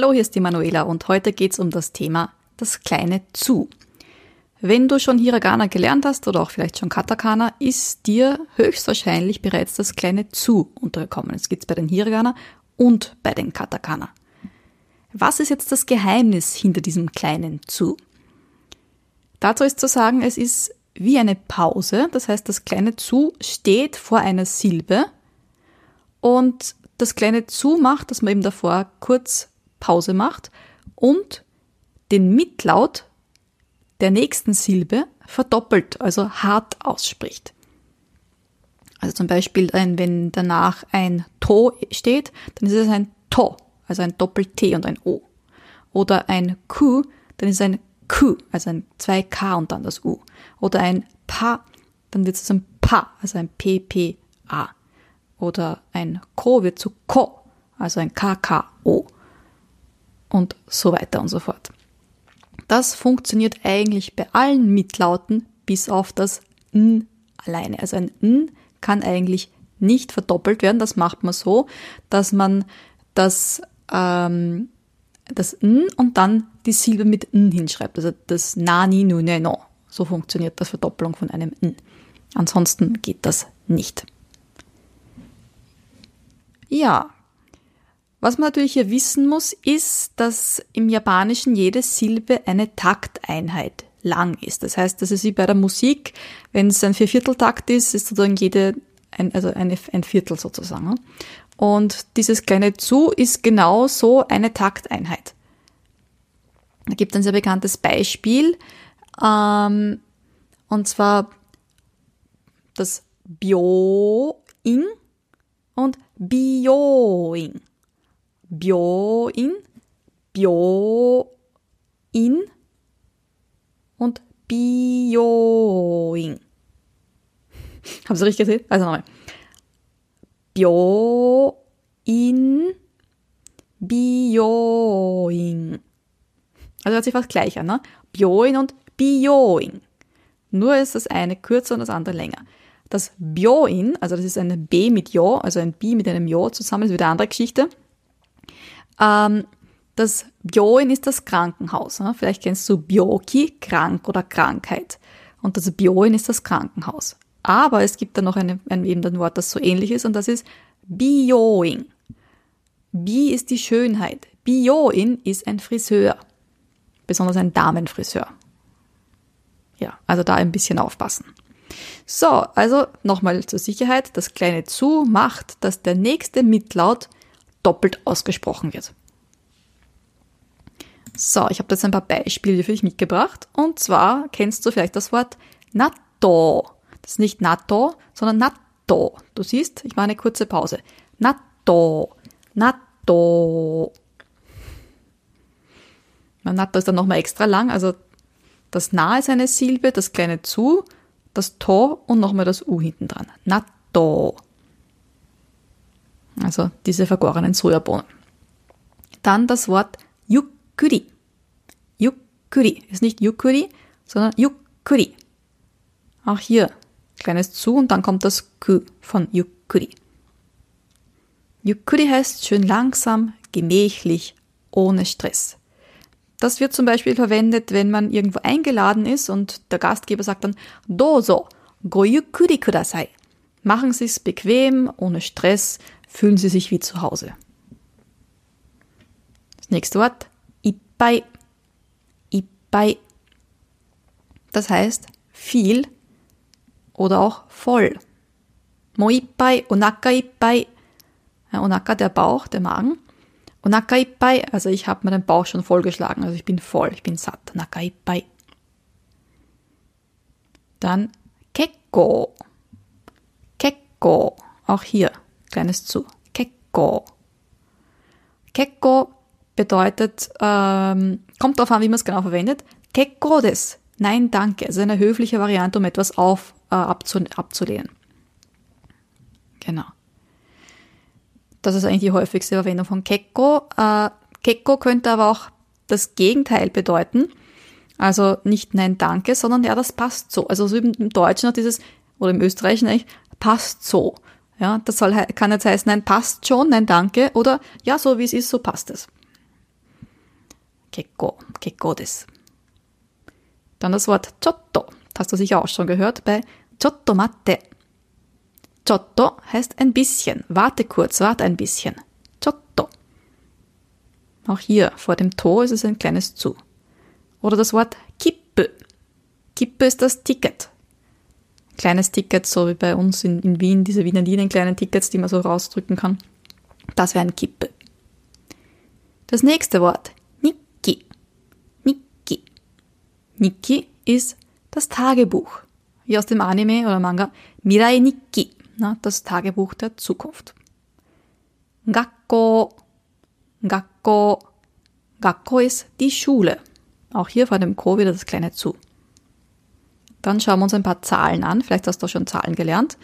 Hallo, hier ist die Manuela und heute geht's um das Thema das kleine Zu. Wenn du schon Hiragana gelernt hast oder auch vielleicht schon Katakana, ist dir höchstwahrscheinlich bereits das kleine Zu untergekommen. Es gibt's bei den Hiragana und bei den Katakana. Was ist jetzt das Geheimnis hinter diesem kleinen Zu? Dazu ist zu sagen, es ist wie eine Pause. Das heißt, das kleine Zu steht vor einer Silbe und das kleine Zu macht, dass man eben davor kurz Pause macht und den Mitlaut der nächsten Silbe verdoppelt, also hart ausspricht. Also zum Beispiel, wenn danach ein To steht, dann ist es ein To, also ein Doppel-T und ein O. Oder ein Q, dann ist es ein Q, also ein 2K und dann das U. Oder ein Pa, dann wird es ein Pa, also ein PPA. Oder ein Ko wird zu Ko, also ein KKO und so weiter und so fort. Das funktioniert eigentlich bei allen Mitlauten bis auf das N alleine. Also ein N kann eigentlich nicht verdoppelt werden. Das macht man so, dass man das, ähm, das N und dann die Silbe mit N hinschreibt. Also das Nani, Nu, Ne, No. So funktioniert das Verdoppelung von einem N. Ansonsten geht das nicht. Ja, was man natürlich hier wissen muss, ist, dass im Japanischen jede Silbe eine Takteinheit lang ist. Das heißt, das ist wie bei der Musik, wenn es ein Viervierteltakt ist, ist sozusagen jede, ein, also eine, ein Viertel sozusagen. Und dieses kleine Zu ist genau so eine Takteinheit. Da gibt es ein sehr bekanntes Beispiel, ähm, und zwar das Byo-ing und Bioing. Byoin, Byoin und Bioing. Haben Sie richtig gesehen? Also nochmal. Byoin, Bioing. Also hört sich fast gleich an, ne? Byoin und Bioing. Nur ist das eine kürzer und das andere länger. Das Byoin, also das ist ein B mit Jo, also ein B mit einem Jo zusammen, ist wieder eine andere Geschichte. Ähm, das Byoin ist das Krankenhaus. Ne? Vielleicht kennst du Byoki, krank oder Krankheit. Und das Byoin ist das Krankenhaus. Aber es gibt da noch eine, ein, eben ein Wort, das so ähnlich ist, und das ist Bioing. Bi ist die Schönheit. Bioin ist ein Friseur. Besonders ein Damenfriseur. Ja, also da ein bisschen aufpassen. So, also nochmal zur Sicherheit. Das kleine Zu macht, dass der nächste Mitlaut doppelt ausgesprochen wird. So, ich habe jetzt ein paar Beispiele für dich mitgebracht. Und zwar kennst du vielleicht das Wort Natto. Das ist nicht Natto, sondern Natto. Du siehst, ich mache eine kurze Pause. Natto, Natto. Natto ist dann nochmal extra lang, also das Na ist eine Silbe, das kleine Zu, das To und nochmal das U hinten dran. Natto also diese vergorenen Sojabohnen. Dann das Wort Yukkuri. Yukkuri ist nicht Yukkuri, sondern Yukkuri. Auch hier kleines zu und dann kommt das Ku von Yukkuri. Yukkuri heißt schön langsam, gemächlich, ohne Stress. Das wird zum Beispiel verwendet, wenn man irgendwo eingeladen ist und der Gastgeber sagt dann Dozo, go yukkuri kudasai. Machen Sie es bequem, ohne Stress, fühlen Sie sich wie zu Hause. Das nächste Wort, ippai. Ippai. Das heißt viel oder auch voll. Moippai, onaka ippai. Onaka, der Bauch, der Magen. Onaka ippai, also ich habe mir den Bauch schon vollgeschlagen, also ich bin voll, ich bin satt. Onaka ippai. Dann kekko. Kekko, auch hier kleines zu. Kekko. Kekko bedeutet, ähm, kommt darauf an, wie man es genau verwendet. Kekko des. Nein, danke. Also eine höfliche Variante, um etwas auf, äh, abzu abzulehnen. Genau. Das ist eigentlich die häufigste Verwendung von Kekko. Äh, Kekko könnte aber auch das Gegenteil bedeuten. Also nicht nein, danke, sondern ja, das passt so. Also so im Deutschen hat dieses, oder im Österreichischen eigentlich, passt so. Ja, das soll, kann jetzt heißen, nein, passt schon, nein, danke, oder ja, so wie es ist, so passt es. Kekko, Kekko des. Dann das Wort Chotto. Das hast du sicher auch schon gehört bei Chotto matte. Chotto heißt ein bisschen. Warte kurz, warte ein bisschen. Chotto. Auch hier vor dem To ist es ein kleines Zu. Oder das Wort Kippe. Kippe ist das Ticket. Kleines Ticket, so wie bei uns in, in Wien, diese Wiener Linien, kleinen Tickets, die man so rausdrücken kann. Das wäre ein Kippe. Das nächste Wort, Nikki. Nikki. Nikki ist das Tagebuch. Wie aus dem Anime oder Manga Mirai Nikki, das Tagebuch der Zukunft. Gakko. Gakko. Gakko ist die Schule. Auch hier vor dem Ko wieder das kleine zu. Dann schauen wir uns ein paar Zahlen an. Vielleicht hast du schon Zahlen gelernt.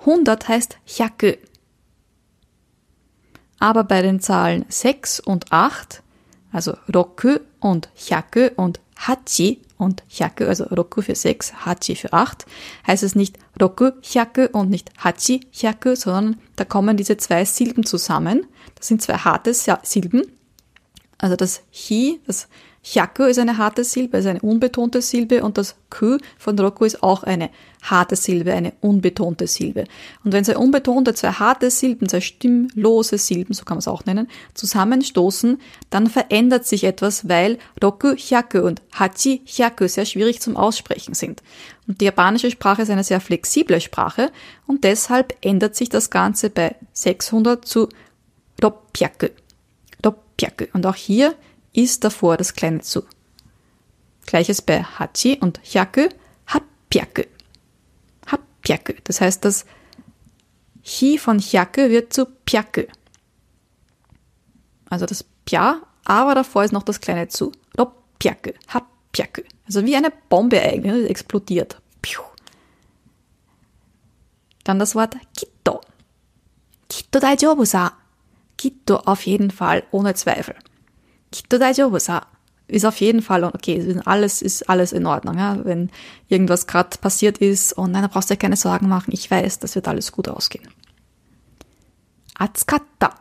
100 heißt Hyaku. Aber bei den Zahlen 6 und 8, also Roku und Hyaku und Hachi und Hyaku, also Roku für 6, Hachi für 8, heißt es nicht Roku Hyaku und nicht Hachi Hyaku, sondern da kommen diese zwei Silben zusammen. Das sind zwei harte Silben. Also das Hi, das Hyaku ist eine harte Silbe, ist eine unbetonte Silbe und das Ku von Roku ist auch eine harte Silbe, eine unbetonte Silbe. Und wenn zwei unbetonte, zwei harte Silben, zwei stimmlose Silben, so kann man es auch nennen, zusammenstoßen, dann verändert sich etwas, weil Roku Hyaku und Hachi Hyaku sehr schwierig zum Aussprechen sind. Und die japanische Sprache ist eine sehr flexible Sprache und deshalb ändert sich das Ganze bei 600 zu Ropyaku. Ropyaku. Und auch hier ist davor das kleine zu. Gleiches bei Hachi und Hyaku, Hapyaku. Hapyaku. Das heißt, das Hi von Hyaku wird zu Pyaku. Also das Pya, aber davor ist noch das kleine zu. Ropyaku, Hapyaku. Also wie eine Bombe eigentlich, explodiert. Dann das Wort Kitto. Kitto daijoubu sa. Kitto auf jeden Fall, ohne Zweifel. Ist auf jeden Fall okay. Alles ist alles in Ordnung. Ja? Wenn irgendwas gerade passiert ist, oh nein, da brauchst du dir keine Sorgen machen. Ich weiß, das wird alles gut ausgehen. Atsukatta.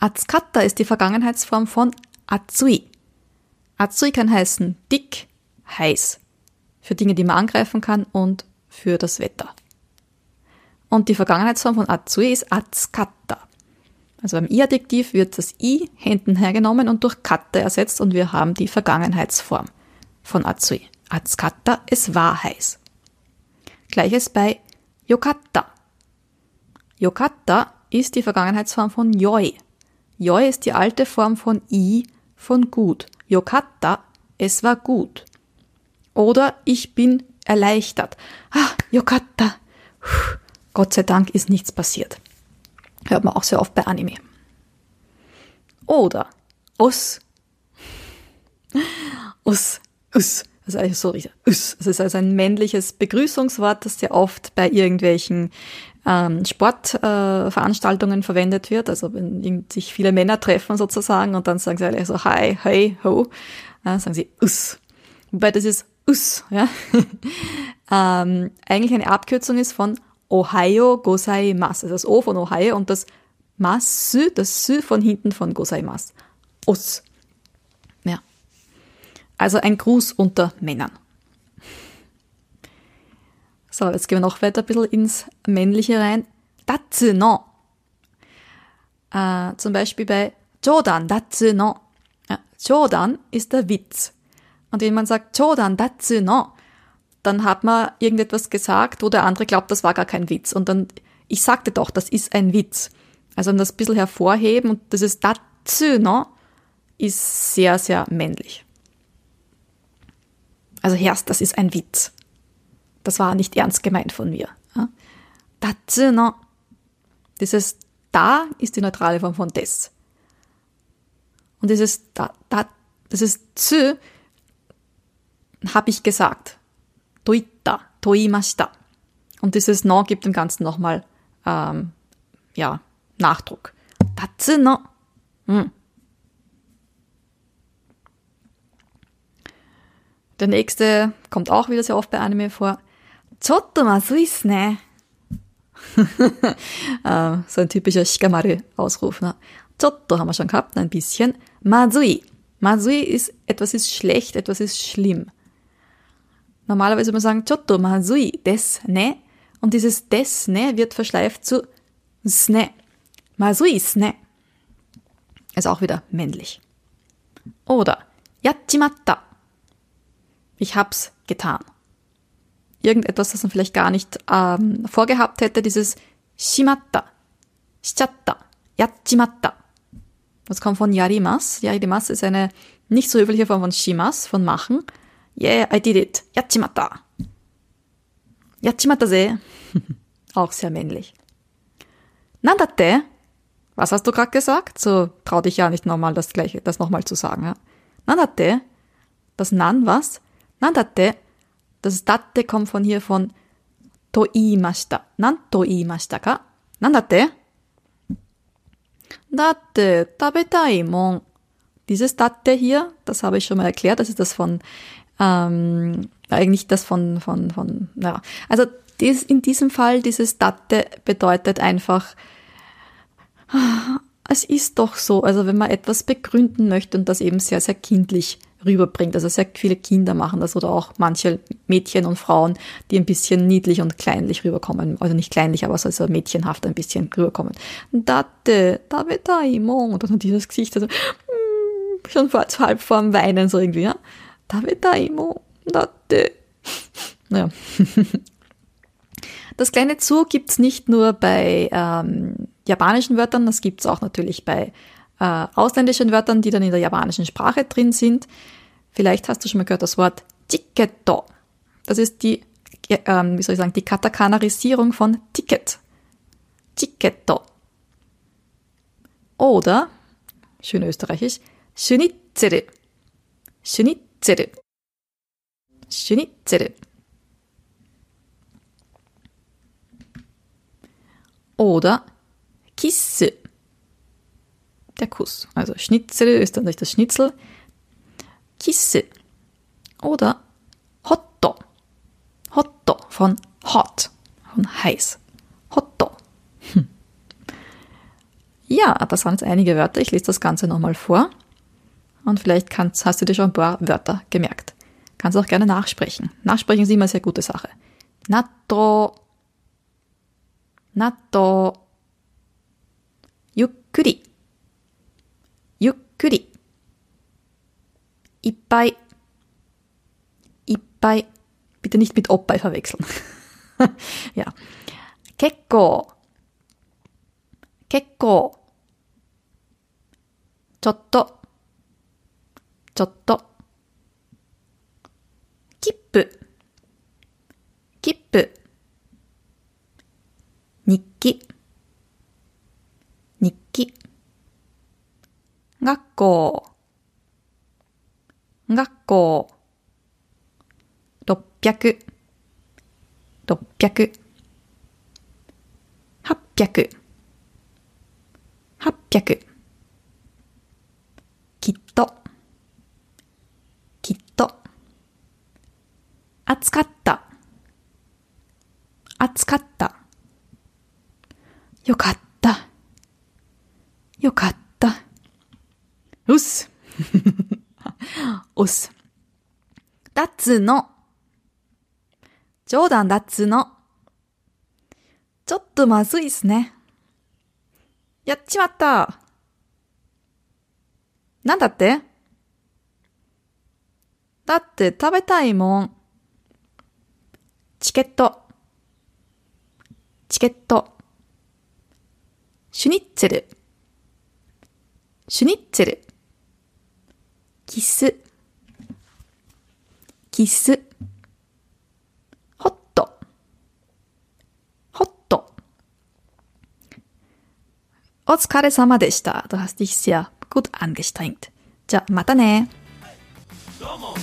Atsukatta ist die Vergangenheitsform von Atsui. Atsui kann heißen dick, heiß. Für Dinge, die man angreifen kann und für das Wetter. Und die Vergangenheitsform von Atsui ist Atsukatta. Also beim I-Adjektiv wird das I hinten hergenommen und durch katta ersetzt und wir haben die Vergangenheitsform von Atsui. Atsukatta, es war heiß. Gleiches bei Yokatta. Yokatta ist die Vergangenheitsform von Yoi. Yoi ist die alte Form von I von gut. Yokatta, es war gut. Oder ich bin erleichtert. Ah, Yokatta. Gott sei Dank ist nichts passiert. Hört man auch sehr oft bei Anime. Oder us. Us. Us. Das ist eigentlich so richtig. Us. Das ist also ein männliches Begrüßungswort, das sehr oft bei irgendwelchen ähm, Sportveranstaltungen äh, verwendet wird. Also wenn sich viele Männer treffen sozusagen und dann sagen sie alle so hi, hey, ho, ja, sagen sie us. Wobei das ist us. Ja? ähm, eigentlich eine Abkürzung ist von Ohio gozaimasu. Also das O von Ohio und das Masu, das Sü von hinten von gozaimasu. Os. Ja. Also ein Gruß unter Männern. So, jetzt gehen wir noch weiter ein bisschen ins Männliche rein. Datsu no. Äh, zum Beispiel bei Jodan datsu no. Ja, Jodan ist der Witz. Und wenn man sagt Jodan datsu no, dann hat man irgendetwas gesagt, wo der andere glaubt, das war gar kein Witz. Und dann, ich sagte doch, das ist ein Witz. Also das ein bisschen hervorheben und das ist dazu, no, ist sehr, sehr männlich. Also erst, das ist ein Witz. Das war nicht ernst gemeint von mir. Dazu, no. Dieses da ist die neutrale Form von des. Und dieses da, da, das ist zu, habe ich gesagt toita, toimashita. Und dieses no gibt dem Ganzen nochmal, ähm, ja, Nachdruck. Tatsu no. Hm. Der nächste kommt auch wieder sehr oft bei Anime vor. Chotto masui ne? äh, so ein typischer Shikamaru-Ausruf. Ne? Chotto haben wir schon gehabt, ein bisschen. Masui. Masui ist, etwas ist schlecht, etwas ist schlimm. Normalerweise würde man sagen, chotto masui des ne. Und dieses des ne wird verschleift zu sne. Masui sne. Ist auch wieder männlich. Oder yachimatta. Ich hab's getan. Irgendetwas, das man vielleicht gar nicht ähm, vorgehabt hätte, dieses shimatta, shichatta, yachimatta. Das kommt von yarimas. Yarimas ist eine nicht so höfliche Form von shimas, von machen. Yeah, I did it. Yachimatta. Yachimatta se. Auch sehr männlich. Nandate. Was hast du gerade gesagt? So trau dich ja nicht nochmal das gleiche, das nochmal zu sagen. Ja? Nandate. Das Nan was? Nandate. Das Datte kommt von hier von to iimashita. Nan to iimashita ka? Nandate. Datte, tabetaimon. Dieses Datte hier, das habe ich schon mal erklärt, das ist das von, ähm, eigentlich das von, von, von, ja. Also dies, in diesem Fall, dieses Datte bedeutet einfach, es ist doch so, also wenn man etwas begründen möchte und das eben sehr, sehr kindlich rüberbringt. Also sehr viele Kinder machen das oder auch manche Mädchen und Frauen, die ein bisschen niedlich und kleinlich rüberkommen. Also nicht kleinlich, aber so mädchenhaft ein bisschen rüberkommen. Date, imo. Und dann dieses Gesicht, also mm, schon vor, halb vorm Weinen so irgendwie, ja. Imo. date. Naja. Das kleine Zu gibt's nicht nur bei ähm, japanischen Wörtern, das gibt's auch natürlich bei äh, ausländischen Wörtern, die dann in der japanischen Sprache drin sind. Vielleicht hast du schon mal gehört das Wort Ticketto. Das ist die, äh, wie soll ich sagen, die Katakanarisierung von Ticket. Ticketto. Oder, schön österreichisch, Schnitzel. Schnitzel. Schnitzel. Oder Kisse der Kuss. Also Schnitzel ist dann nicht das Schnitzel. Kisse. Oder Hotto. Hotto von hot, von heiß. Hotto. Hm. Ja, das waren jetzt einige Wörter. Ich lese das Ganze nochmal vor und vielleicht kannst, hast du dir schon ein paar Wörter gemerkt. Kannst auch gerne nachsprechen. Nachsprechen ist immer eine sehr gute Sache. Natto. Natto. Yukkuri. Yukkuri. Ippai. Ippai. Bitte nicht mit Oppai verwechseln. ja. Kekko. Kekko. Chotto. ちょっと。切符。切符。日記。日記。学校、学校、六百、六百、八百、八百、きっと、きっと、暑かった、暑かった、よかった、よかった、うす。おす。だっつの。冗談だっつの。ちょっとまずいっすね。やっちまった。なんだって？だって食べたいもん。チケット。チケット。シュニッツェル。シュニッツェル。キス、キス、ホット、ホット。お疲れ様でした。Du hast dich sehr gut angestrengt. じゃ、またね。どうも